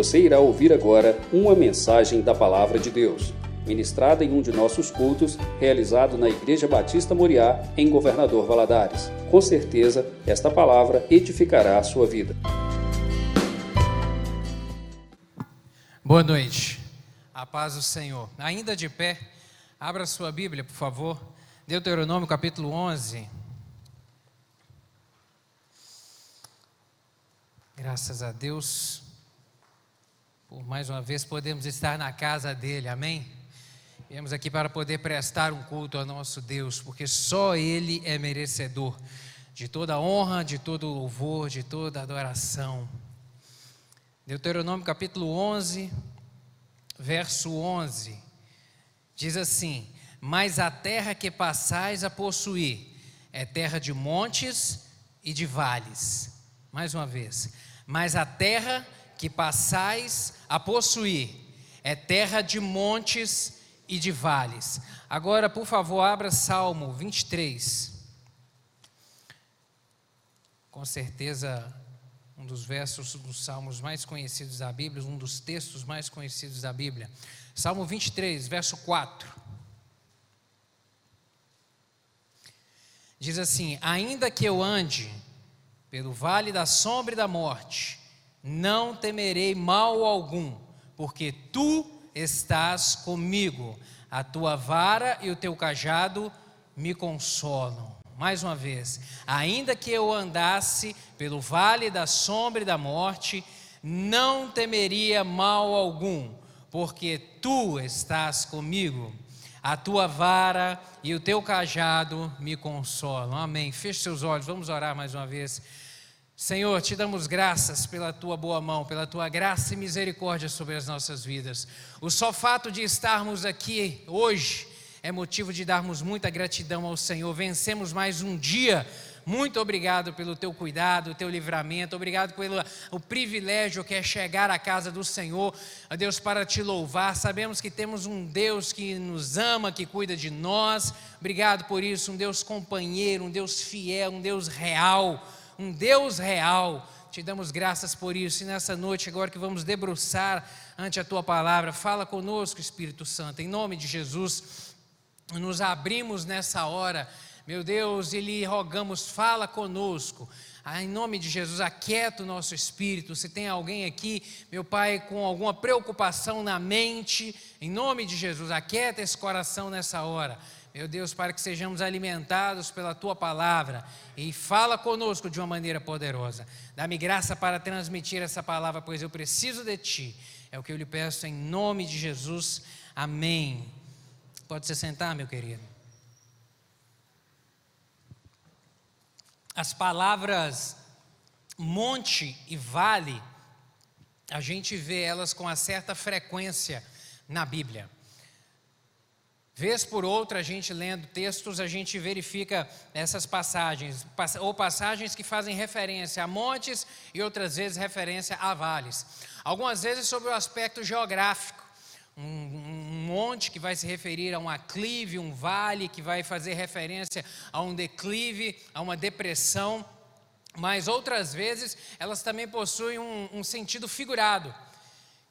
Você irá ouvir agora uma mensagem da Palavra de Deus, ministrada em um de nossos cultos, realizado na Igreja Batista Moriá, em Governador Valadares. Com certeza, esta palavra edificará a sua vida. Boa noite, a paz do Senhor. Ainda de pé, abra sua Bíblia, por favor. Deuteronômio capítulo 11. Graças a Deus, por mais uma vez podemos estar na casa dele, amém? Viemos aqui para poder prestar um culto ao nosso Deus, porque só Ele é merecedor de toda honra, de todo louvor, de toda adoração. Deuteronômio capítulo 11, verso 11, diz assim: Mas a terra que passais a possuir é terra de montes e de vales. Mais uma vez mas a terra que passais a possuir é terra de montes e de vales. Agora, por favor, abra Salmo 23. Com certeza, um dos versos dos salmos mais conhecidos da Bíblia, um dos textos mais conhecidos da Bíblia. Salmo 23, verso 4. Diz assim: Ainda que eu ande pelo vale da sombra e da morte, não temerei mal algum, porque tu estás comigo, a tua vara e o teu cajado me consolam. Mais uma vez, ainda que eu andasse pelo vale da sombra e da morte, não temeria mal algum, porque tu estás comigo, a tua vara e o teu cajado me consolam. Amém. Feche seus olhos, vamos orar mais uma vez. Senhor, te damos graças pela tua boa mão, pela tua graça e misericórdia sobre as nossas vidas. O só fato de estarmos aqui hoje é motivo de darmos muita gratidão ao Senhor. Vencemos mais um dia. Muito obrigado pelo teu cuidado, teu livramento. Obrigado pelo o privilégio que é chegar à casa do Senhor, a Deus, para te louvar. Sabemos que temos um Deus que nos ama, que cuida de nós. Obrigado por isso, um Deus companheiro, um Deus fiel, um Deus real um Deus real. Te damos graças por isso. E nessa noite, agora que vamos debruçar ante a tua palavra, fala conosco, Espírito Santo, em nome de Jesus. Nos abrimos nessa hora, meu Deus, e lhe rogamos, fala conosco. Ah, em nome de Jesus, aquieta o nosso espírito. Se tem alguém aqui, meu Pai, com alguma preocupação na mente, em nome de Jesus, aquieta esse coração nessa hora meu Deus, para que sejamos alimentados pela tua palavra e fala conosco de uma maneira poderosa. Dá-me graça para transmitir essa palavra, pois eu preciso de ti. É o que eu lhe peço em nome de Jesus. Amém. Pode se sentar, meu querido. As palavras monte e vale, a gente vê elas com uma certa frequência na Bíblia. Vez por outra, a gente lendo textos, a gente verifica essas passagens, ou passagens que fazem referência a montes e outras vezes referência a vales. Algumas vezes sobre o aspecto geográfico. Um, um monte que vai se referir a um aclive, um vale que vai fazer referência a um declive, a uma depressão. Mas outras vezes elas também possuem um, um sentido figurado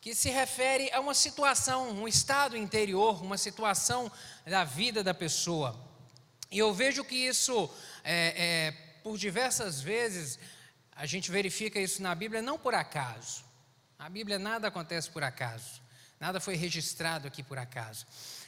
que se refere a uma situação, um estado interior, uma situação da vida da pessoa. E eu vejo que isso, é, é, por diversas vezes, a gente verifica isso na Bíblia não por acaso. Na Bíblia nada acontece por acaso, nada foi registrado aqui por acaso.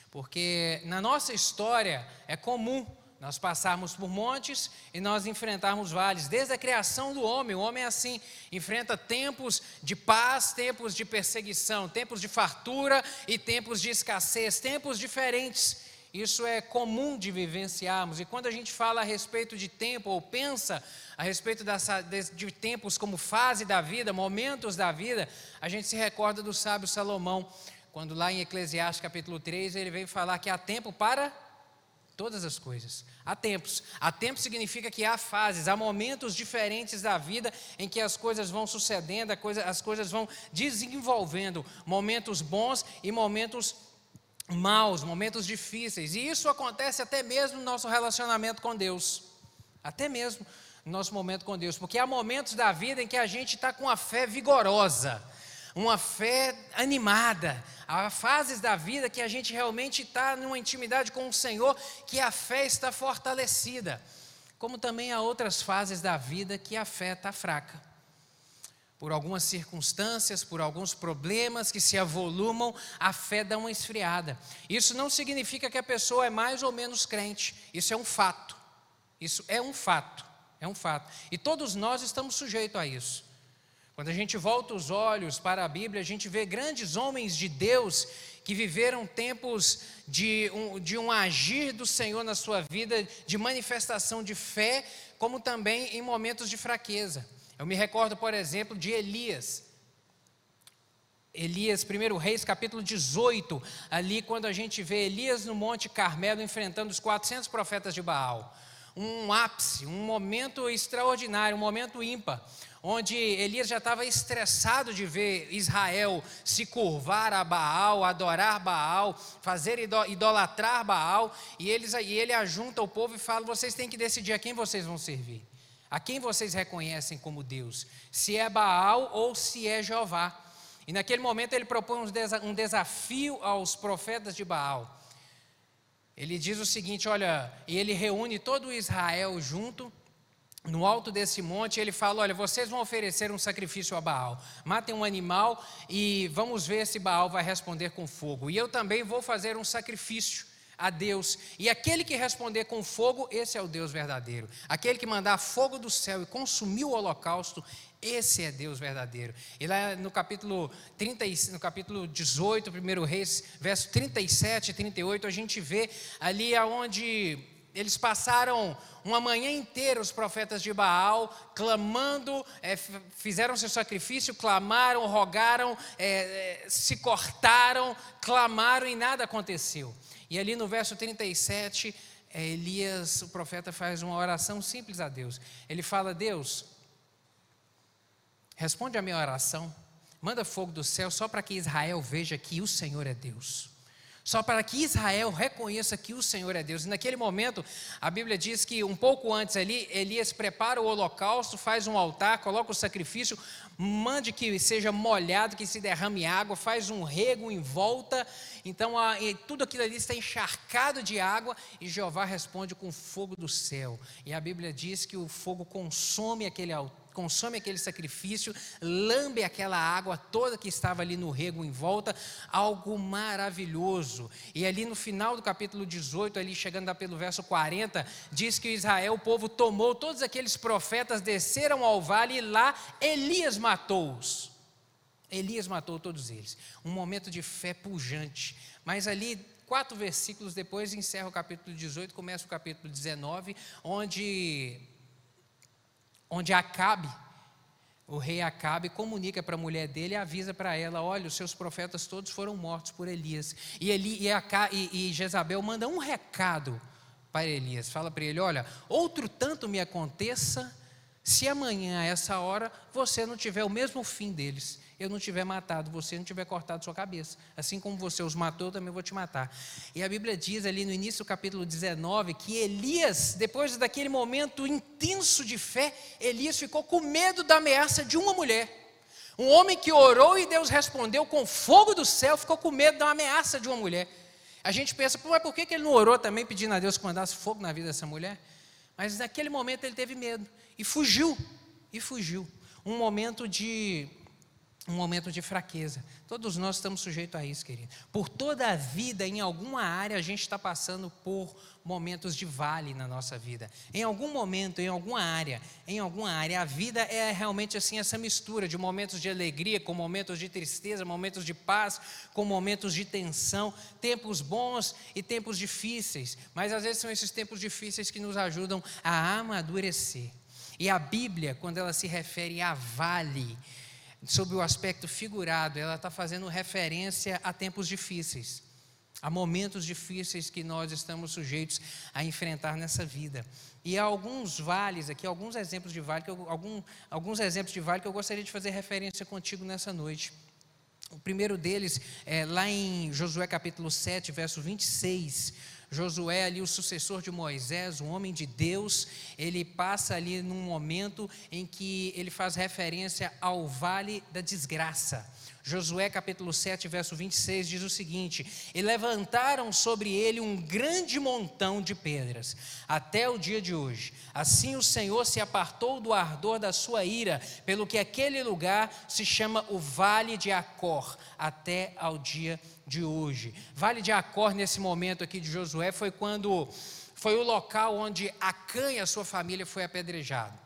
Porque na nossa história é comum nós passarmos por montes e nós enfrentarmos vales. Desde a criação do homem, o homem é assim, enfrenta tempos de paz, tempos de perseguição, tempos de fartura e tempos de escassez, tempos diferentes. Isso é comum de vivenciarmos. E quando a gente fala a respeito de tempo ou pensa a respeito dessa, de tempos como fase da vida, momentos da vida, a gente se recorda do sábio Salomão, quando lá em Eclesiastes capítulo 3 ele vem falar que há tempo para todas as coisas. Há tempos. Há tempo significa que há fases, há momentos diferentes da vida em que as coisas vão sucedendo, as coisas vão desenvolvendo, momentos bons e momentos maus, momentos difíceis. E isso acontece até mesmo no nosso relacionamento com Deus. Até mesmo no nosso momento com Deus, porque há momentos da vida em que a gente está com a fé vigorosa. Uma fé animada. Há fases da vida que a gente realmente está numa intimidade com o Senhor, que a fé está fortalecida. Como também há outras fases da vida que a fé está fraca. Por algumas circunstâncias, por alguns problemas que se avolumam, a fé dá uma esfriada. Isso não significa que a pessoa é mais ou menos crente. Isso é um fato. Isso é um fato. É um fato. E todos nós estamos sujeitos a isso. Quando a gente volta os olhos para a Bíblia, a gente vê grandes homens de Deus que viveram tempos de um, de um agir do Senhor na sua vida, de manifestação de fé, como também em momentos de fraqueza. Eu me recordo, por exemplo, de Elias. Elias, 1 Reis, capítulo 18, ali quando a gente vê Elias no Monte Carmelo enfrentando os 400 profetas de Baal. Um ápice, um momento extraordinário, um momento ímpar onde Elias já estava estressado de ver Israel se curvar a Baal, adorar Baal, fazer idolatrar Baal, e, eles, e ele ajunta o povo e fala: vocês têm que decidir a quem vocês vão servir, a quem vocês reconhecem como Deus, se é Baal ou se é Jeová. E naquele momento ele propõe um desafio aos profetas de Baal. Ele diz o seguinte: olha, e ele reúne todo Israel junto no alto desse monte, ele fala: Olha, vocês vão oferecer um sacrifício a Baal. Matem um animal e vamos ver se Baal vai responder com fogo. E eu também vou fazer um sacrifício a Deus. E aquele que responder com fogo, esse é o Deus verdadeiro. Aquele que mandar fogo do céu e consumir o holocausto, esse é Deus verdadeiro. E lá no capítulo, 30, no capítulo 18, 1 Reis, verso 37 e 38, a gente vê ali aonde eles passaram uma manhã inteira, os profetas de Baal, clamando, é, fizeram seu sacrifício, clamaram, rogaram, é, se cortaram, clamaram e nada aconteceu. E ali no verso 37, é, Elias, o profeta, faz uma oração simples a Deus. Ele fala: Deus, responde a minha oração, manda fogo do céu só para que Israel veja que o Senhor é Deus. Só para que Israel reconheça que o Senhor é Deus. E naquele momento, a Bíblia diz que um pouco antes ali, Elias prepara o holocausto, faz um altar, coloca o sacrifício, mande que seja molhado, que se derrame água, faz um rego em volta. Então, a, tudo aquilo ali está encharcado de água e Jeová responde com fogo do céu. E a Bíblia diz que o fogo consome aquele altar consome aquele sacrifício, lambe aquela água toda que estava ali no rego em volta, algo maravilhoso. E ali no final do capítulo 18, ali chegando pelo verso 40, diz que Israel, o povo tomou todos aqueles profetas, desceram ao vale e lá Elias matou-os. Elias matou todos eles. Um momento de fé pujante. Mas ali quatro versículos depois encerra o capítulo 18, começa o capítulo 19, onde onde Acabe, o rei Acabe, comunica para a mulher dele e avisa para ela: olha, os seus profetas todos foram mortos por Elias. E, Eli, e, e, e Jezabel manda um recado para Elias: fala para ele: olha, outro tanto me aconteça se amanhã, a essa hora, você não tiver o mesmo fim deles eu não tiver matado você, não tiver cortado sua cabeça. Assim como você os matou, eu também vou te matar. E a Bíblia diz ali no início do capítulo 19 que Elias, depois daquele momento intenso de fé, Elias ficou com medo da ameaça de uma mulher. Um homem que orou e Deus respondeu com fogo do céu, ficou com medo da ameaça de uma mulher. A gente pensa, mas por que ele não orou também pedindo a Deus que mandasse fogo na vida dessa mulher? Mas naquele momento ele teve medo e fugiu, e fugiu. Um momento de um momento de fraqueza. Todos nós estamos sujeitos a isso, querido. Por toda a vida, em alguma área, a gente está passando por momentos de vale na nossa vida. Em algum momento, em alguma área, em alguma área, a vida é realmente assim essa mistura de momentos de alegria com momentos de tristeza, momentos de paz com momentos de tensão, tempos bons e tempos difíceis. Mas às vezes são esses tempos difíceis que nos ajudam a amadurecer. E a Bíblia, quando ela se refere a vale, sob o aspecto figurado, ela está fazendo referência a tempos difíceis, a momentos difíceis que nós estamos sujeitos a enfrentar nessa vida. E há alguns vales aqui, alguns exemplos de vale, que eu, algum, alguns exemplos de vale que eu gostaria de fazer referência contigo nessa noite. O primeiro deles é lá em Josué capítulo 7, verso 26. Josué, ali o sucessor de Moisés, um homem de Deus, ele passa ali num momento em que ele faz referência ao vale da desgraça. Josué capítulo 7, verso 26 diz o seguinte: E levantaram sobre ele um grande montão de pedras, até o dia de hoje. Assim o Senhor se apartou do ardor da sua ira, pelo que aquele lugar se chama o Vale de Acor, até ao dia de hoje. Vale de Acor, nesse momento aqui de Josué, foi quando foi o local onde Acã e a sua família foi apedrejado.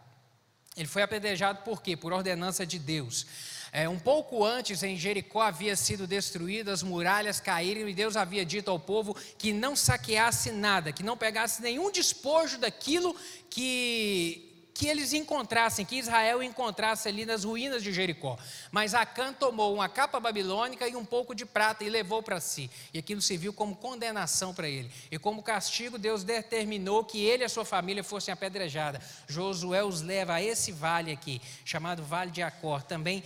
Ele foi apedrejado por quê? Por ordenança de Deus. É, um pouco antes, em Jericó havia sido destruída, as muralhas caíram e Deus havia dito ao povo que não saqueasse nada, que não pegasse nenhum despojo daquilo que que eles encontrassem, que Israel encontrasse ali nas ruínas de Jericó. Mas Acã tomou uma capa babilônica e um pouco de prata e levou para si. E aquilo serviu como condenação para ele. E como castigo, Deus determinou que ele e a sua família fossem apedrejados. Josué os leva a esse vale aqui, chamado Vale de Acor, também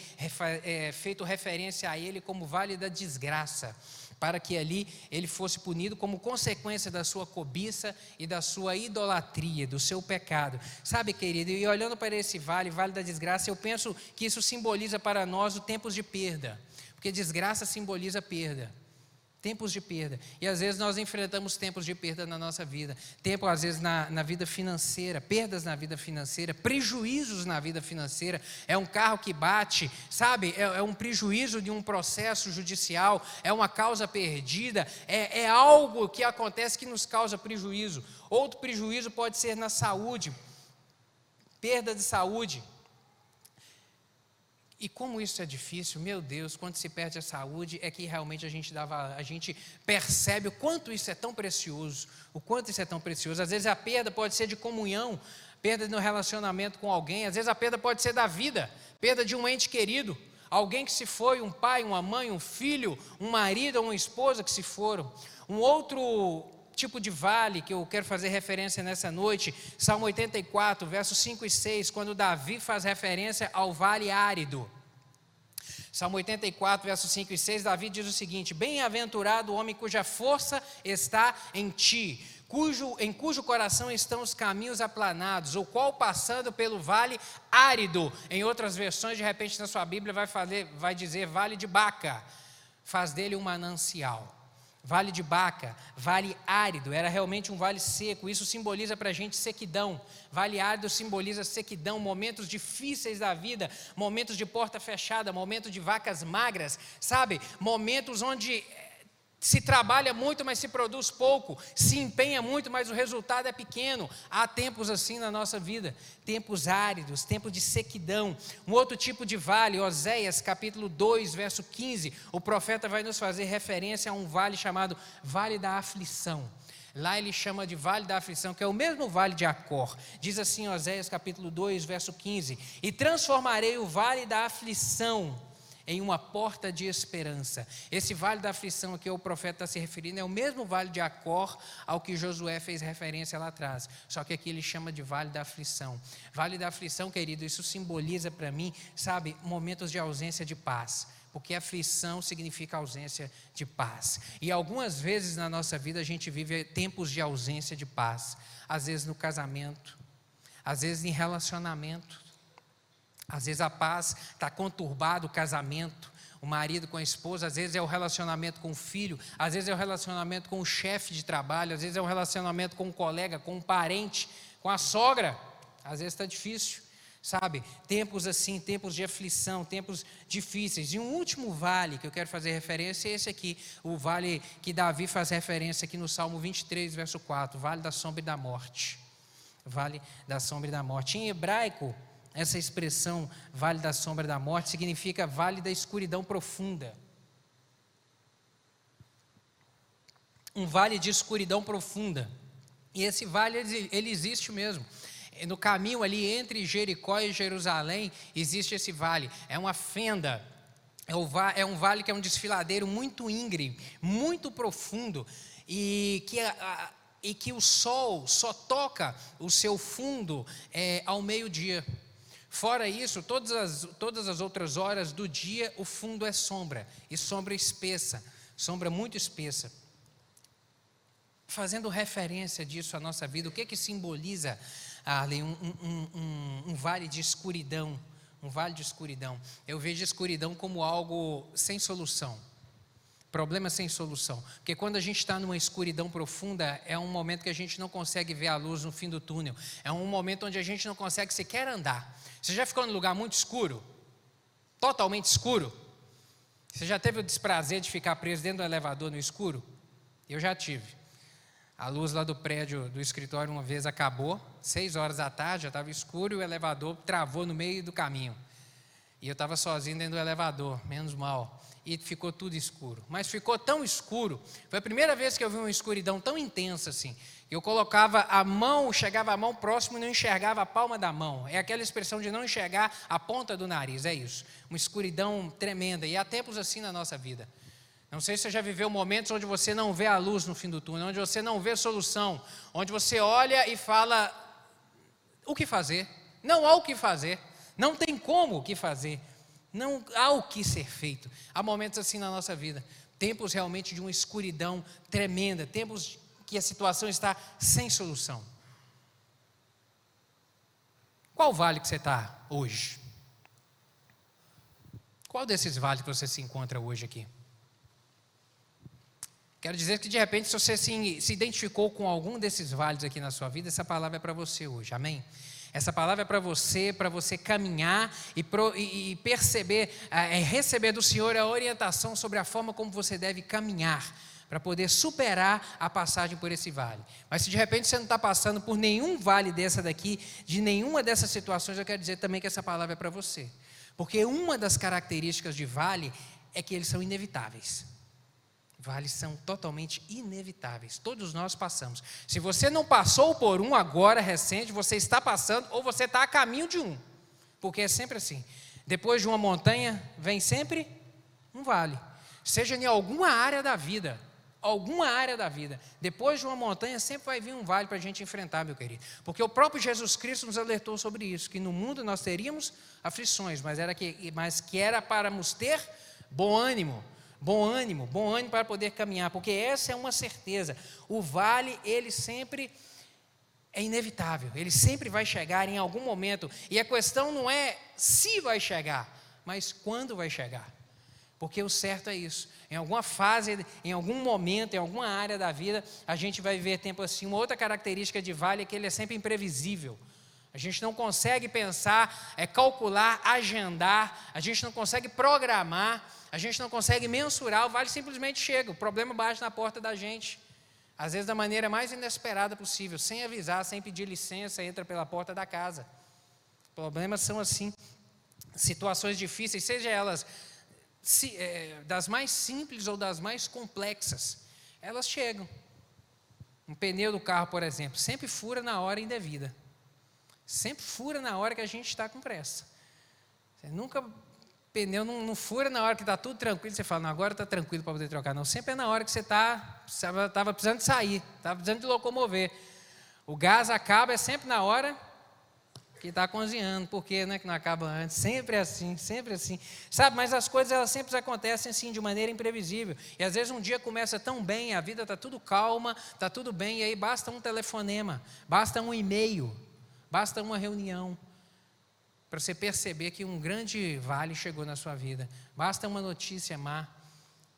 é, feito referência a ele como Vale da Desgraça para que ali ele fosse punido como consequência da sua cobiça e da sua idolatria, do seu pecado. Sabe, querido, e olhando para esse vale, vale da desgraça, eu penso que isso simboliza para nós o tempos de perda, porque desgraça simboliza perda. Tempos de perda. E às vezes nós enfrentamos tempos de perda na nossa vida. Tempo, às vezes, na, na vida financeira, perdas na vida financeira, prejuízos na vida financeira. É um carro que bate, sabe? É, é um prejuízo de um processo judicial, é uma causa perdida, é, é algo que acontece que nos causa prejuízo. Outro prejuízo pode ser na saúde, perda de saúde. E como isso é difícil, meu Deus, quando se perde a saúde, é que realmente a gente, dava, a gente percebe o quanto isso é tão precioso, o quanto isso é tão precioso. Às vezes a perda pode ser de comunhão, perda no relacionamento com alguém, às vezes a perda pode ser da vida, perda de um ente querido, alguém que se foi, um pai, uma mãe, um filho, um marido ou uma esposa que se foram. Um outro tipo de vale que eu quero fazer referência nessa noite, Salmo 84, versos 5 e 6, quando Davi faz referência ao vale árido. Salmo 84, versos 5 e 6, Davi diz o seguinte: Bem-aventurado o homem cuja força está em ti, cujo, em cujo coração estão os caminhos aplanados, o qual passando pelo vale árido, em outras versões, de repente na sua Bíblia vai, fazer, vai dizer vale de Baca, faz dele um manancial. Vale de Baca, vale árido, era realmente um vale seco, isso simboliza para a gente sequidão. Vale árido simboliza sequidão, momentos difíceis da vida, momentos de porta fechada, momentos de vacas magras, sabe? Momentos onde se trabalha muito, mas se produz pouco. Se empenha muito, mas o resultado é pequeno. Há tempos assim na nossa vida, tempos áridos, tempos de sequidão. Um outro tipo de vale, Oséias capítulo 2, verso 15, o profeta vai nos fazer referência a um vale chamado Vale da Aflição. Lá ele chama de Vale da Aflição, que é o mesmo vale de Acor. Diz assim, Oséias capítulo 2, verso 15: E transformarei o vale da aflição em uma porta de esperança. Esse vale da aflição a que o profeta está se referindo é o mesmo vale de Acor ao que Josué fez referência lá atrás, só que aqui ele chama de vale da aflição. Vale da aflição, querido, isso simboliza para mim, sabe, momentos de ausência de paz porque aflição significa ausência de paz. E algumas vezes na nossa vida a gente vive tempos de ausência de paz, às vezes no casamento, às vezes em relacionamento, às vezes a paz está conturbado o casamento, o marido com a esposa, às vezes é o relacionamento com o filho, às vezes é o relacionamento com o chefe de trabalho, às vezes é o relacionamento com o colega, com o parente, com a sogra. Às vezes está difícil, sabe? Tempos assim, tempos de aflição, tempos difíceis. E um último vale que eu quero fazer referência é esse aqui, o vale que Davi faz referência aqui no Salmo 23, verso 4, vale da sombra e da morte. Vale da sombra e da morte. Em hebraico, essa expressão vale da sombra da morte significa vale da escuridão profunda. Um vale de escuridão profunda. E esse vale, ele existe mesmo. No caminho ali entre Jericó e Jerusalém, existe esse vale. É uma fenda é, é um vale que é um desfiladeiro muito íngreme, muito profundo, e que, e que o sol só toca o seu fundo é, ao meio-dia. Fora isso, todas as, todas as outras horas do dia, o fundo é sombra, e sombra espessa, sombra muito espessa. Fazendo referência disso à nossa vida, o que que simboliza, Arlen, um, um, um, um vale de escuridão, um vale de escuridão. Eu vejo escuridão como algo sem solução. Problema sem solução. Porque quando a gente está numa escuridão profunda, é um momento que a gente não consegue ver a luz no fim do túnel. É um momento onde a gente não consegue sequer andar. Você já ficou num lugar muito escuro? Totalmente escuro? Você já teve o desprazer de ficar preso dentro do elevador no escuro? Eu já tive. A luz lá do prédio do escritório uma vez acabou, seis horas da tarde, já estava escuro e o elevador travou no meio do caminho. E eu estava sozinho dentro do elevador, menos mal. E ficou tudo escuro. Mas ficou tão escuro, foi a primeira vez que eu vi uma escuridão tão intensa assim. Eu colocava a mão, chegava a mão próximo e não enxergava a palma da mão. É aquela expressão de não enxergar a ponta do nariz, é isso. Uma escuridão tremenda. E há tempos assim na nossa vida. Não sei se você já viveu momentos onde você não vê a luz no fim do túnel, onde você não vê solução, onde você olha e fala: o que fazer? Não há o que fazer, não tem como o que fazer, não há o que ser feito. Há momentos assim na nossa vida, tempos realmente de uma escuridão tremenda, tempos que a situação está sem solução. Qual vale que você está hoje? Qual desses vales que você se encontra hoje aqui? Quero dizer que de repente, se você se, se identificou com algum desses vales aqui na sua vida, essa palavra é para você hoje, amém? Essa palavra é para você, para você caminhar e, pro, e, e perceber, é, receber do Senhor a orientação sobre a forma como você deve caminhar para poder superar a passagem por esse vale. Mas se de repente você não está passando por nenhum vale dessa daqui, de nenhuma dessas situações, eu quero dizer também que essa palavra é para você. Porque uma das características de vale é que eles são inevitáveis. Vales são totalmente inevitáveis. Todos nós passamos. Se você não passou por um agora recente, você está passando ou você está a caminho de um. Porque é sempre assim. Depois de uma montanha, vem sempre um vale. Seja em alguma área da vida alguma área da vida. Depois de uma montanha, sempre vai vir um vale para a gente enfrentar, meu querido. Porque o próprio Jesus Cristo nos alertou sobre isso, que no mundo nós teríamos aflições, mas, era que, mas que era para nos ter bom ânimo. Bom ânimo, bom ânimo para poder caminhar, porque essa é uma certeza. O vale, ele sempre é inevitável, ele sempre vai chegar em algum momento. E a questão não é se vai chegar, mas quando vai chegar. Porque o certo é isso. Em alguma fase, em algum momento, em alguma área da vida, a gente vai viver tempo assim. Uma outra característica de vale é que ele é sempre imprevisível. A gente não consegue pensar, é calcular, agendar, a gente não consegue programar, a gente não consegue mensurar, o vale simplesmente chega, o problema bate na porta da gente. Às vezes da maneira mais inesperada possível, sem avisar, sem pedir licença, entra pela porta da casa. Problemas são assim, situações difíceis, seja elas se, é, das mais simples ou das mais complexas, elas chegam. Um pneu do carro, por exemplo, sempre fura na hora indevida. Sempre fura na hora que a gente está com pressa. Você nunca pneu não, não, fura na hora que está tudo tranquilo, você fala, não, agora está tranquilo para poder trocar. Não, sempre é na hora que você está, estava precisando sair, estava precisando de locomover. O gás acaba, é sempre na hora que está cozinhando, porque né, que não acaba antes, sempre é assim, sempre assim, sabe, mas as coisas elas sempre acontecem assim, de maneira imprevisível, e às vezes um dia começa tão bem, a vida está tudo calma, está tudo bem, e aí basta um telefonema, basta um e-mail, basta uma reunião, para você perceber que um grande vale chegou na sua vida, basta uma notícia má,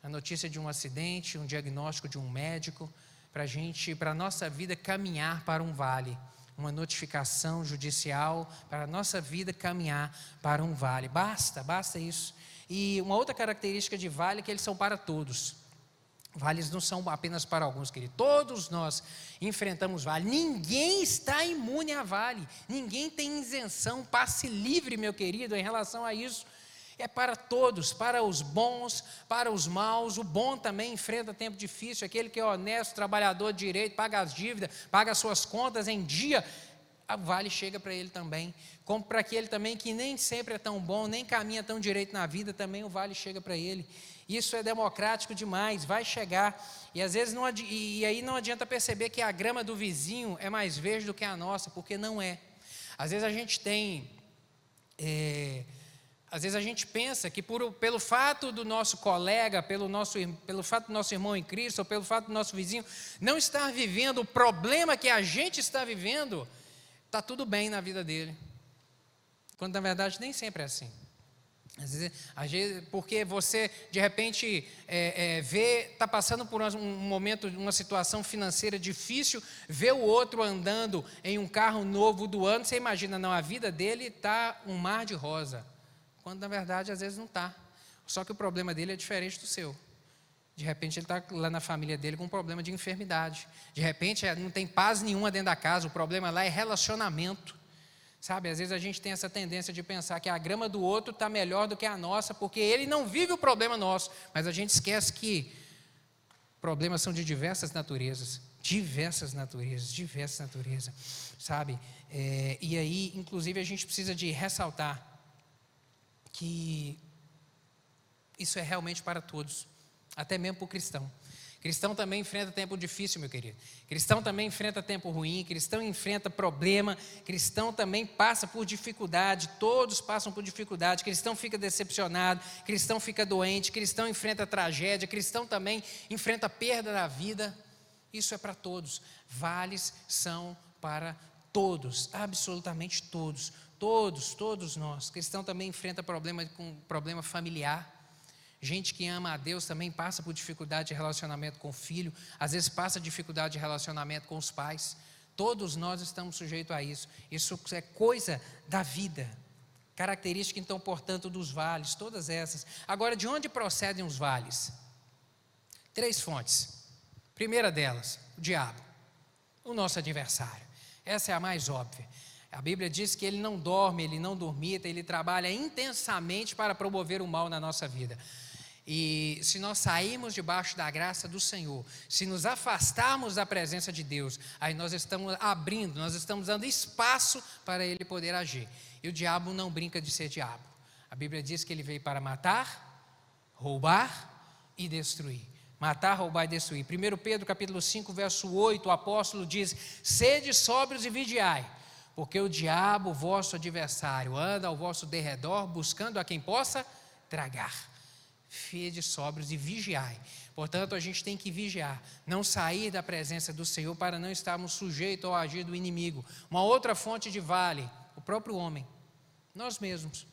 a notícia de um acidente, um diagnóstico de um médico, para a gente, para a nossa vida caminhar para um vale, uma notificação judicial para a nossa vida caminhar para um vale. Basta, basta isso. E uma outra característica de vale é que eles são para todos. Vales não são apenas para alguns, queridos. Todos nós enfrentamos vale. Ninguém está imune a vale. Ninguém tem isenção, passe livre, meu querido, em relação a isso é para todos, para os bons, para os maus. O bom também enfrenta tempo difícil, aquele que é honesto, trabalhador direito, paga as dívidas, paga as suas contas em dia. A vale chega para ele também. Como para aquele também que nem sempre é tão bom, nem caminha tão direito na vida, também o vale chega para ele. Isso é democrático demais, vai chegar. E às vezes não, e aí não adianta perceber que a grama do vizinho é mais verde do que a nossa, porque não é. Às vezes a gente tem. É, às vezes a gente pensa que por, pelo fato do nosso colega, pelo, nosso, pelo fato do nosso irmão em Cristo, ou pelo fato do nosso vizinho não estar vivendo o problema que a gente está vivendo, está tudo bem na vida dele. Quando na verdade nem sempre é assim. Às vezes, às vezes, porque você de repente é, é, vê, está passando por um momento, uma situação financeira difícil, vê o outro andando em um carro novo do ano, você imagina, não, a vida dele está um mar de rosa. Quando na verdade às vezes não está. Só que o problema dele é diferente do seu. De repente ele está lá na família dele com um problema de enfermidade. De repente é, não tem paz nenhuma dentro da casa, o problema lá é relacionamento. Sabe, às vezes a gente tem essa tendência de pensar que a grama do outro está melhor do que a nossa, porque ele não vive o problema nosso. Mas a gente esquece que problemas são de diversas naturezas. Diversas naturezas, diversas naturezas. Sabe? É, e aí, inclusive, a gente precisa de ressaltar que isso é realmente para todos, até mesmo para o cristão. Cristão também enfrenta tempo difícil, meu querido. Cristão também enfrenta tempo ruim, cristão enfrenta problema, cristão também passa por dificuldade, todos passam por dificuldade. Cristão fica decepcionado, cristão fica doente, cristão enfrenta tragédia, cristão também enfrenta perda da vida. Isso é para todos. Vales são para todos, absolutamente todos. Todos, todos nós. Cristão também enfrenta problema com problema familiar Gente que ama a Deus também passa por dificuldade de relacionamento com o filho, às vezes passa dificuldade de relacionamento com os pais. Todos nós estamos sujeitos a isso. Isso é coisa da vida. Característica, então, portanto, dos vales, todas essas. Agora, de onde procedem os vales? Três fontes. Primeira delas, o diabo, o nosso adversário. Essa é a mais óbvia. A Bíblia diz que ele não dorme, ele não dormita, ele trabalha intensamente para promover o mal na nossa vida. E se nós sairmos debaixo da graça do Senhor, se nos afastarmos da presença de Deus, aí nós estamos abrindo, nós estamos dando espaço para ele poder agir. E o diabo não brinca de ser diabo. A Bíblia diz que ele veio para matar, roubar e destruir. Matar, roubar e destruir. 1 Pedro capítulo 5, verso 8, o apóstolo diz: Sede sóbrios e vigiai, porque o diabo, vosso adversário, anda ao vosso derredor, buscando a quem possa tragar fede sóbrios e vigiai. Portanto, a gente tem que vigiar, não sair da presença do Senhor para não estarmos sujeitos ao agir do inimigo. Uma outra fonte de vale, o próprio homem, nós mesmos.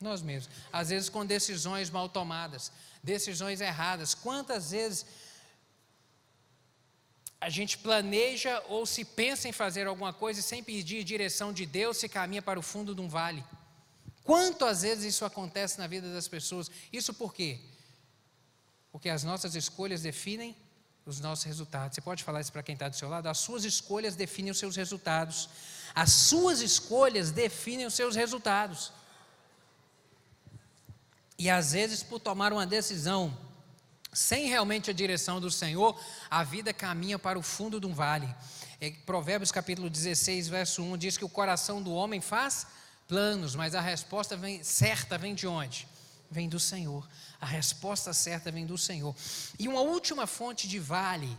Nós mesmos. Às vezes com decisões mal tomadas, decisões erradas. Quantas vezes a gente planeja ou se pensa em fazer alguma coisa e sem pedir direção de Deus se caminha para o fundo de um vale? Quantas vezes isso acontece na vida das pessoas? Isso por quê? Porque as nossas escolhas definem os nossos resultados. Você pode falar isso para quem está do seu lado? As suas escolhas definem os seus resultados. As suas escolhas definem os seus resultados. E às vezes, por tomar uma decisão sem realmente a direção do Senhor, a vida caminha para o fundo de um vale. É, Provérbios capítulo 16, verso 1 diz que o coração do homem faz planos, mas a resposta vem, certa vem de onde? Vem do Senhor. A resposta certa vem do Senhor. E uma última fonte de vale,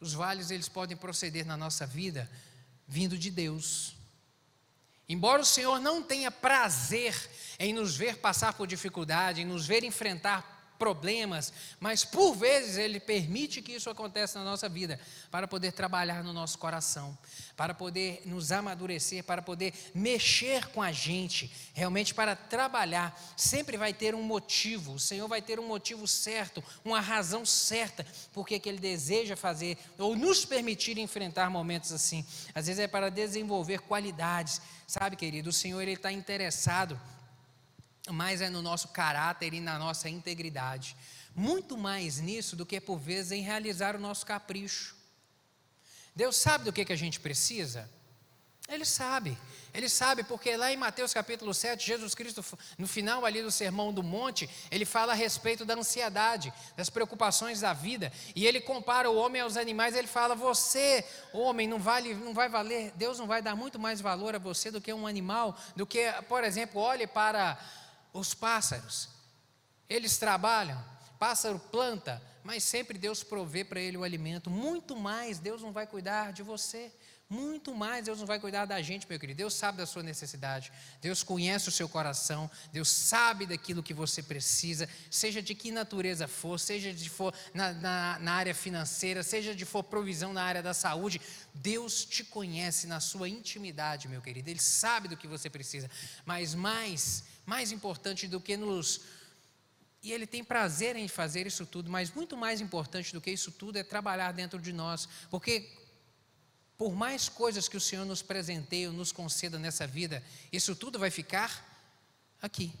os vales eles podem proceder na nossa vida vindo de Deus. Embora o Senhor não tenha prazer em nos ver passar por dificuldade, em nos ver enfrentar problemas, mas por vezes Ele permite que isso aconteça na nossa vida, para poder trabalhar no nosso coração, para poder nos amadurecer, para poder mexer com a gente, realmente para trabalhar. Sempre vai ter um motivo, o Senhor vai ter um motivo certo, uma razão certa, porque que Ele deseja fazer, ou nos permitir enfrentar momentos assim. Às vezes é para desenvolver qualidades, sabe, querido? O Senhor Ele está interessado mais é no nosso caráter e na nossa integridade. Muito mais nisso do que por vezes em realizar o nosso capricho. Deus sabe do que, que a gente precisa? Ele sabe. Ele sabe, porque lá em Mateus capítulo 7, Jesus Cristo, no final ali do Sermão do Monte, ele fala a respeito da ansiedade, das preocupações da vida, e ele compara o homem aos animais, ele fala: Você, homem, não, vale, não vai valer, Deus não vai dar muito mais valor a você do que um animal, do que, por exemplo, olhe para os pássaros. Eles trabalham, pássaro planta, mas sempre Deus provê para ele o alimento. Muito mais Deus não vai cuidar de você. Muito mais Deus não vai cuidar da gente, meu querido. Deus sabe da sua necessidade, Deus conhece o seu coração, Deus sabe daquilo que você precisa, seja de que natureza for, seja de for na, na, na área financeira, seja de for provisão na área da saúde, Deus te conhece na sua intimidade, meu querido. Ele sabe do que você precisa, mas mais, mais importante do que nos e Ele tem prazer em fazer isso tudo, mas muito mais importante do que isso tudo é trabalhar dentro de nós, porque por mais coisas que o Senhor nos presenteie ou nos conceda nessa vida, isso tudo vai ficar aqui.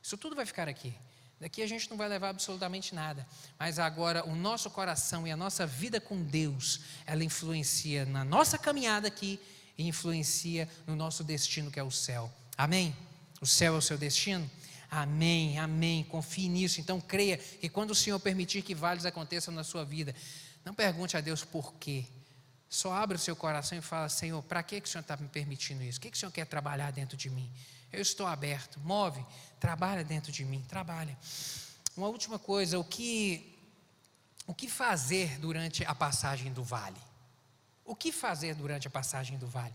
Isso tudo vai ficar aqui. Daqui a gente não vai levar absolutamente nada. Mas agora o nosso coração e a nossa vida com Deus, ela influencia na nossa caminhada aqui e influencia no nosso destino que é o céu. Amém? O céu é o seu destino? Amém, amém. Confie nisso. Então creia que quando o Senhor permitir que vales aconteçam na sua vida, não pergunte a Deus por quê. Só abre o seu coração e fala: Senhor, para que, que o Senhor está me permitindo isso? O que, que o Senhor quer trabalhar dentro de mim? Eu estou aberto. Move, trabalha dentro de mim, trabalha. Uma última coisa: o que, o que fazer durante a passagem do vale? O que fazer durante a passagem do vale?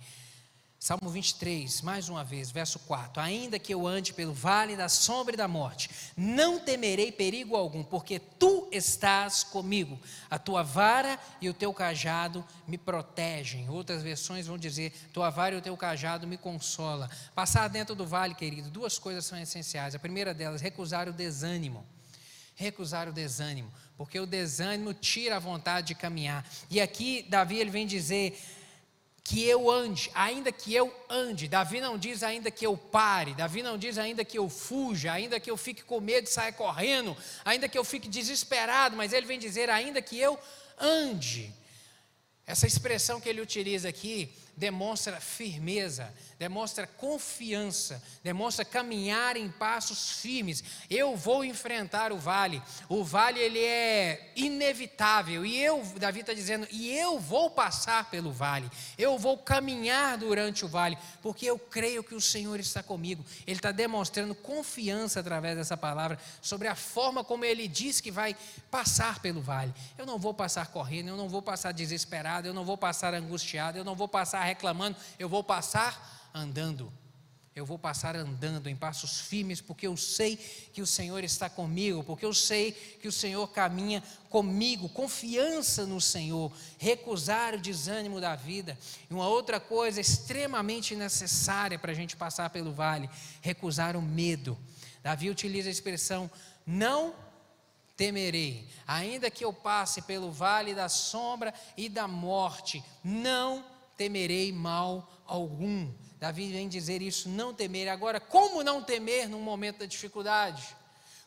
Salmo 23, mais uma vez, verso 4: Ainda que eu ande pelo vale da sombra e da morte, não temerei perigo algum, porque tu estás comigo. A tua vara e o teu cajado me protegem. Outras versões vão dizer: Tua vara e o teu cajado me consola. Passar dentro do vale, querido, duas coisas são essenciais. A primeira delas, recusar o desânimo. Recusar o desânimo, porque o desânimo tira a vontade de caminhar. E aqui Davi ele vem dizer: que eu ande, ainda que eu ande. Davi não diz ainda que eu pare, Davi não diz ainda que eu fuja, ainda que eu fique com medo de sair correndo, ainda que eu fique desesperado, mas ele vem dizer ainda que eu ande. Essa expressão que ele utiliza aqui demonstra firmeza, demonstra confiança, demonstra caminhar em passos firmes. Eu vou enfrentar o vale. O vale ele é inevitável e eu, Davi está dizendo, e eu vou passar pelo vale. Eu vou caminhar durante o vale, porque eu creio que o Senhor está comigo. Ele está demonstrando confiança através dessa palavra sobre a forma como ele diz que vai passar pelo vale. Eu não vou passar correndo, eu não vou passar desesperado, eu não vou passar angustiado, eu não vou passar reclamando, eu vou passar andando. Eu vou passar andando em passos firmes, porque eu sei que o Senhor está comigo, porque eu sei que o Senhor caminha comigo, confiança no Senhor, recusar o desânimo da vida. E uma outra coisa extremamente necessária para a gente passar pelo vale, recusar o medo. Davi utiliza a expressão não temerei, ainda que eu passe pelo vale da sombra e da morte, não temerei mal algum. Davi vem dizer isso, não temer. Agora, como não temer no momento da dificuldade?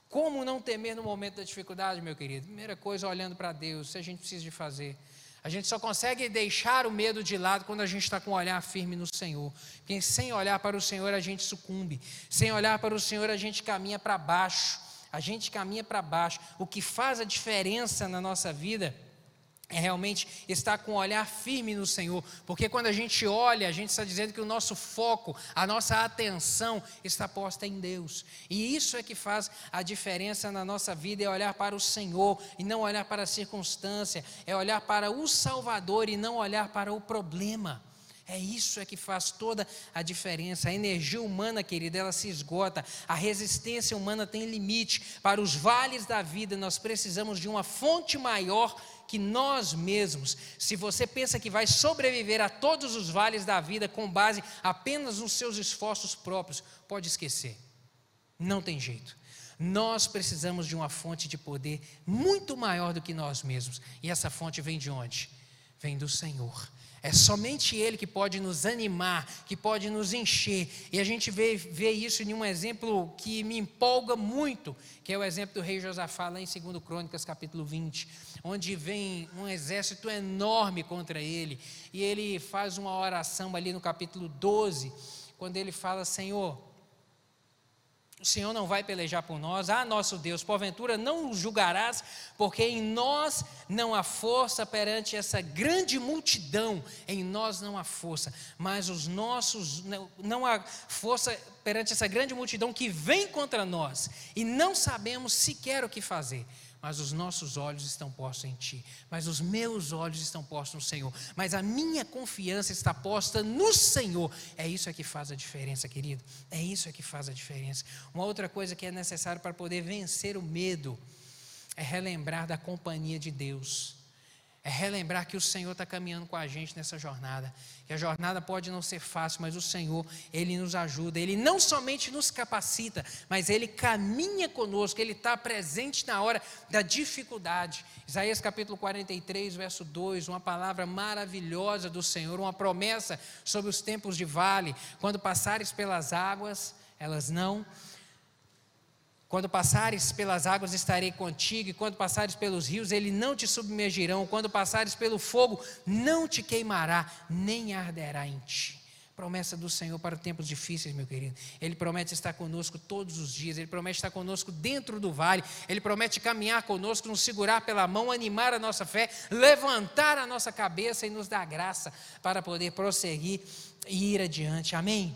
Como não temer no momento da dificuldade, meu querido? Primeira coisa, olhando para Deus, isso a gente precisa de fazer. A gente só consegue deixar o medo de lado quando a gente está com o olhar firme no Senhor. Porque sem olhar para o Senhor a gente sucumbe. Sem olhar para o Senhor a gente caminha para baixo. A gente caminha para baixo. O que faz a diferença na nossa vida é realmente estar com o olhar firme no Senhor, porque quando a gente olha, a gente está dizendo que o nosso foco, a nossa atenção está posta em Deus, e isso é que faz a diferença na nossa vida: é olhar para o Senhor e não olhar para a circunstância, é olhar para o Salvador e não olhar para o problema. É isso é que faz toda a diferença. A energia humana, querida, ela se esgota. A resistência humana tem limite. Para os vales da vida, nós precisamos de uma fonte maior que nós mesmos. Se você pensa que vai sobreviver a todos os vales da vida com base apenas nos seus esforços próprios, pode esquecer. Não tem jeito. Nós precisamos de uma fonte de poder muito maior do que nós mesmos. E essa fonte vem de onde? Vem do Senhor. É somente Ele que pode nos animar, que pode nos encher. E a gente vê, vê isso em um exemplo que me empolga muito, que é o exemplo do rei Josafá, lá em 2 Crônicas, capítulo 20, onde vem um exército enorme contra ele. E ele faz uma oração ali no capítulo 12, quando ele fala: Senhor, o Senhor não vai pelejar por nós, ah, nosso Deus, porventura não julgarás, porque em nós não há força perante essa grande multidão, em nós não há força, mas os nossos, não, não há força perante essa grande multidão que vem contra nós, e não sabemos sequer o que fazer. Mas os nossos olhos estão postos em Ti, mas os meus olhos estão postos no Senhor, mas a minha confiança está posta no Senhor. É isso é que faz a diferença, querido. É isso é que faz a diferença. Uma outra coisa que é necessário para poder vencer o medo é relembrar da companhia de Deus. É relembrar que o Senhor está caminhando com a gente nessa jornada. Que a jornada pode não ser fácil, mas o Senhor, Ele nos ajuda. Ele não somente nos capacita, mas Ele caminha conosco. Ele está presente na hora da dificuldade. Isaías capítulo 43, verso 2, uma palavra maravilhosa do Senhor, uma promessa sobre os tempos de vale. Quando passares pelas águas, elas não quando passares pelas águas, estarei contigo, e quando passares pelos rios, ele não te submergirão. Quando passares pelo fogo, não te queimará, nem arderá em ti. Promessa do Senhor para tempos difíceis, meu querido. Ele promete estar conosco todos os dias, ele promete estar conosco dentro do vale, ele promete caminhar conosco, nos segurar pela mão, animar a nossa fé, levantar a nossa cabeça e nos dar graça para poder prosseguir e ir adiante. Amém?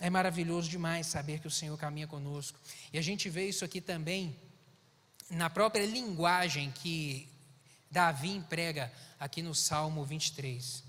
É maravilhoso demais saber que o Senhor caminha conosco. E a gente vê isso aqui também na própria linguagem que Davi emprega aqui no Salmo 23.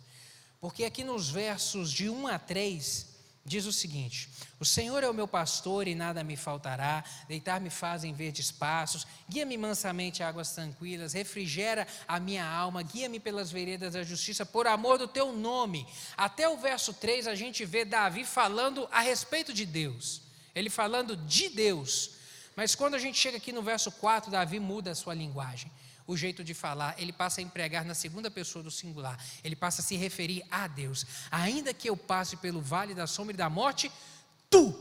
Porque aqui nos versos de 1 a 3, diz o seguinte: O Senhor é o meu pastor e nada me faltará, deitar-me faz em verdes passos, guia-me mansamente a águas tranquilas, refrigera a minha alma, guia-me pelas veredas da justiça, por amor do teu nome. Até o verso 3 a gente vê Davi falando a respeito de Deus, ele falando de Deus. Mas quando a gente chega aqui no verso 4, Davi muda a sua linguagem o jeito de falar, ele passa a empregar na segunda pessoa do singular, ele passa a se referir a Deus. Ainda que eu passe pelo vale da sombra e da morte, tu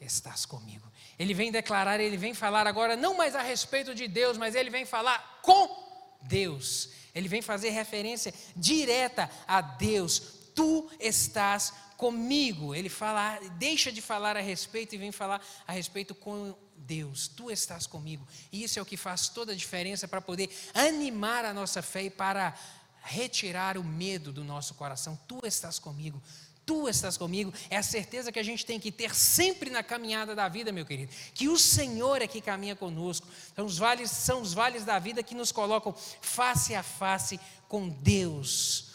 estás comigo. Ele vem declarar, ele vem falar agora não mais a respeito de Deus, mas ele vem falar com Deus. Ele vem fazer referência direta a Deus. Tu estás comigo. Ele fala, deixa de falar a respeito e vem falar a respeito com Deus, tu estás comigo. E isso é o que faz toda a diferença para poder animar a nossa fé e para retirar o medo do nosso coração. Tu estás comigo. Tu estás comigo, é a certeza que a gente tem que ter sempre na caminhada da vida, meu querido. Que o Senhor é que caminha conosco. Então, os vales são os vales da vida que nos colocam face a face com Deus.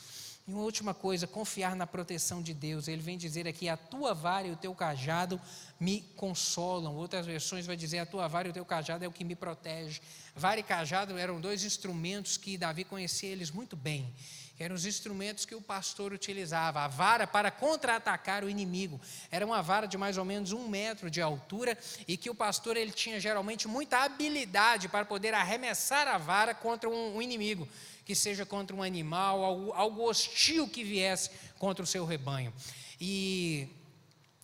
E uma última coisa, confiar na proteção de Deus. Ele vem dizer aqui: a tua vara e o teu cajado me consolam. Outras versões vai dizer: a tua vara e o teu cajado é o que me protege. Vara e cajado eram dois instrumentos que Davi conhecia eles muito bem. Eram os instrumentos que o pastor utilizava. A vara para contra-atacar o inimigo. Era uma vara de mais ou menos um metro de altura e que o pastor ele tinha geralmente muita habilidade para poder arremessar a vara contra um, um inimigo que seja contra um animal, algo, algo hostil que viesse contra o seu rebanho. E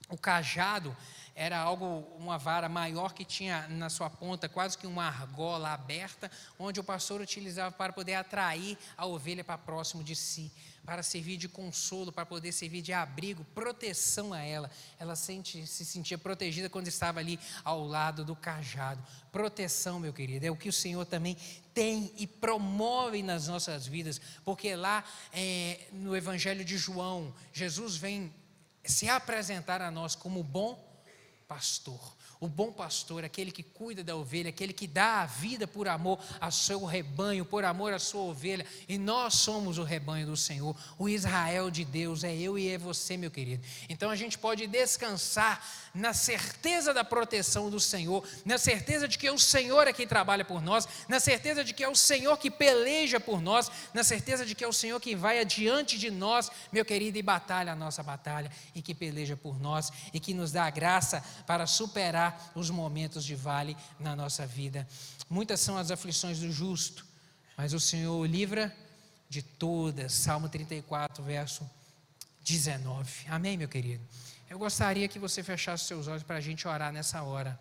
o cajado era algo, uma vara maior que tinha na sua ponta quase que uma argola aberta, onde o pastor utilizava para poder atrair a ovelha para próximo de si, para servir de consolo, para poder servir de abrigo, proteção a ela. Ela sente, se sentia protegida quando estava ali ao lado do cajado. Proteção, meu querido, é o que o Senhor também tem e promove nas nossas vidas, porque lá é, no Evangelho de João, Jesus vem se apresentar a nós como bom pastor. O bom pastor, aquele que cuida da ovelha, aquele que dá a vida por amor ao seu rebanho, por amor à sua ovelha, e nós somos o rebanho do Senhor, o Israel de Deus, é eu e é você, meu querido. Então a gente pode descansar na certeza da proteção do Senhor, na certeza de que é o Senhor é quem trabalha por nós, na certeza de que é o Senhor que peleja por nós, na certeza de que é o Senhor que vai adiante de nós, meu querido, e batalha a nossa batalha, e que peleja por nós, e que nos dá a graça para superar os momentos de vale na nossa vida. Muitas são as aflições do justo, mas o Senhor o livra de todas. Salmo 34, verso 19. Amém, meu querido? Eu gostaria que você fechasse seus olhos para a gente orar nessa hora.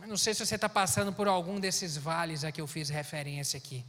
Eu não sei se você está passando por algum desses vales a que eu fiz referência aqui.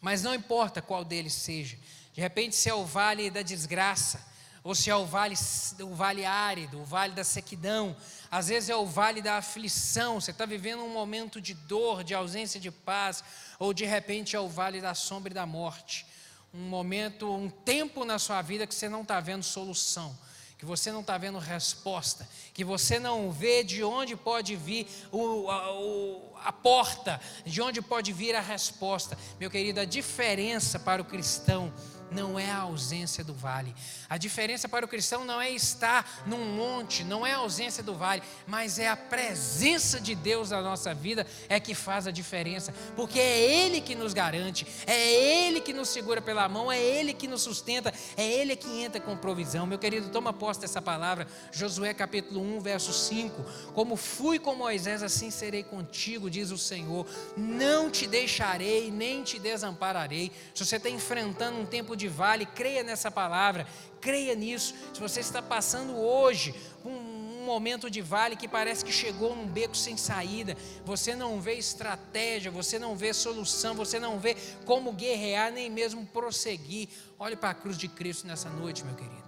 Mas não importa qual deles seja. De repente, se é o vale da desgraça, ou se é o vale, o vale árido, o vale da sequidão, às vezes é o vale da aflição, você está vivendo um momento de dor, de ausência de paz, ou de repente é o vale da sombra e da morte. Um momento, um tempo na sua vida que você não está vendo solução que você não está vendo resposta, que você não vê de onde pode vir o, a, o, a porta, de onde pode vir a resposta. Meu querido, a diferença para o cristão não é a ausência do vale. A diferença para o cristão não é estar num monte, não é a ausência do vale, mas é a presença de Deus na nossa vida é que faz a diferença, porque é Ele que nos garante, é Ele que nos segura pela mão, é Ele que nos sustenta, é Ele que entra com provisão. Meu querido, toma posse dessa palavra, Josué capítulo 1, verso 5: Como fui com Moisés, assim serei contigo, diz o Senhor, não te deixarei, nem te desampararei. Se você está enfrentando um tempo de vale, creia nessa palavra, creia nisso. Se você está passando hoje um, um momento de vale que parece que chegou num beco sem saída, você não vê estratégia, você não vê solução, você não vê como guerrear, nem mesmo prosseguir. Olhe para a cruz de Cristo nessa noite, meu querido.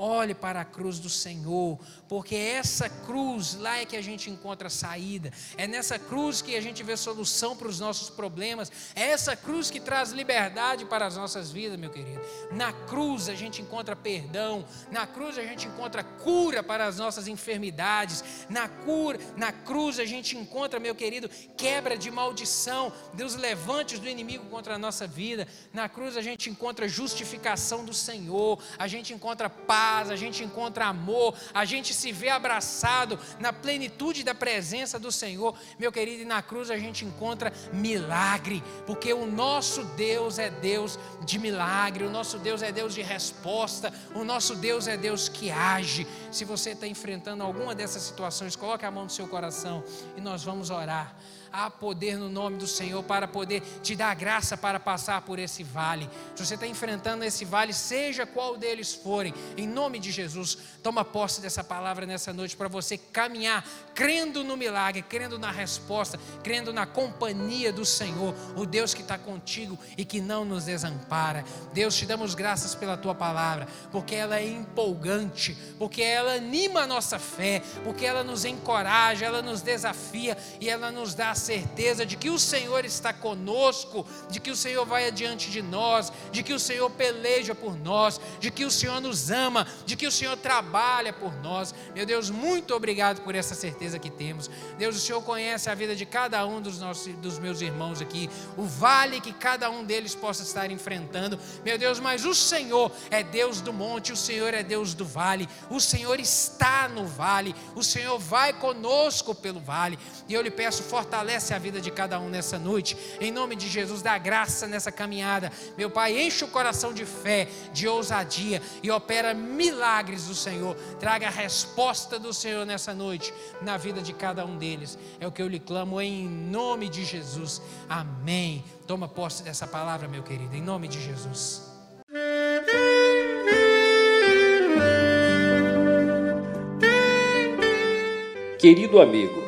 Olhe para a cruz do Senhor, porque essa cruz lá é que a gente encontra saída, é nessa cruz que a gente vê solução para os nossos problemas, é essa cruz que traz liberdade para as nossas vidas, meu querido. Na cruz a gente encontra perdão, na cruz a gente encontra cura para as nossas enfermidades, na cura, na cruz a gente encontra, meu querido, quebra de maldição, Deus levantes do inimigo contra a nossa vida. Na cruz a gente encontra justificação do Senhor, a gente encontra paz paz, a gente encontra amor, a gente se vê abraçado na plenitude da presença do Senhor. Meu querido, e na cruz a gente encontra milagre, porque o nosso Deus é Deus de milagre, o nosso Deus é Deus de resposta, o nosso Deus é Deus que age. Se você está enfrentando alguma dessas situações, coloque a mão no seu coração e nós vamos orar há poder no nome do Senhor para poder te dar graça para passar por esse vale. Se você está enfrentando esse vale, seja qual deles forem, em nome de Jesus, toma posse dessa palavra nessa noite para você caminhar crendo no milagre, crendo na resposta, crendo na companhia do Senhor, o Deus que está contigo e que não nos desampara. Deus, te damos graças pela tua palavra, porque ela é empolgante, porque ela anima a nossa fé, porque ela nos encoraja, ela nos desafia e ela nos dá certeza de que o Senhor está conosco, de que o Senhor vai adiante de nós, de que o Senhor peleja por nós, de que o Senhor nos ama, de que o Senhor trabalha por nós. Meu Deus, muito obrigado por essa certeza que temos. Deus, o Senhor conhece a vida de cada um dos, nossos, dos meus irmãos aqui, o vale que cada um deles possa estar enfrentando. Meu Deus, mas o Senhor é Deus do monte, o Senhor é Deus do vale, o Senhor está no vale, o Senhor vai conosco pelo vale. E eu lhe peço, fortaleça fortalece a vida de cada um nessa noite. Em nome de Jesus, dá graça nessa caminhada. Meu Pai, enche o coração de fé, de ousadia e opera milagres do Senhor. Traga a resposta do Senhor nessa noite na vida de cada um deles. É o que eu lhe clamo em nome de Jesus. Amém. Toma posse dessa palavra, meu querido, em nome de Jesus. Querido amigo,